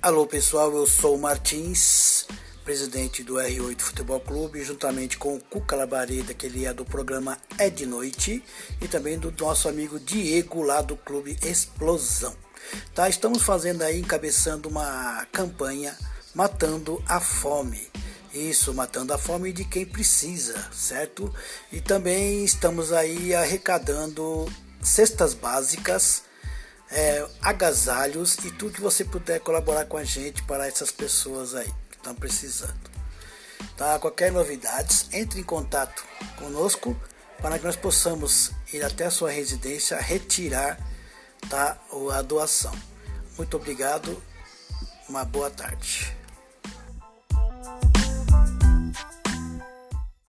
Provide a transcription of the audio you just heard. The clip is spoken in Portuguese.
Alô pessoal, eu sou o Martins, presidente do R8 Futebol Clube, juntamente com o Cuca Labareda, que ele é do programa É de Noite, e também do nosso amigo Diego, lá do Clube Explosão. Tá, estamos fazendo aí, encabeçando uma campanha Matando a Fome. Isso, matando a fome de quem precisa, certo? E também estamos aí arrecadando cestas básicas é, agasalhos e tudo que você puder colaborar com a gente para essas pessoas aí que estão precisando. Tá? Qualquer novidades, entre em contato conosco para que nós possamos ir até a sua residência retirar tá, a doação. Muito obrigado, uma boa tarde.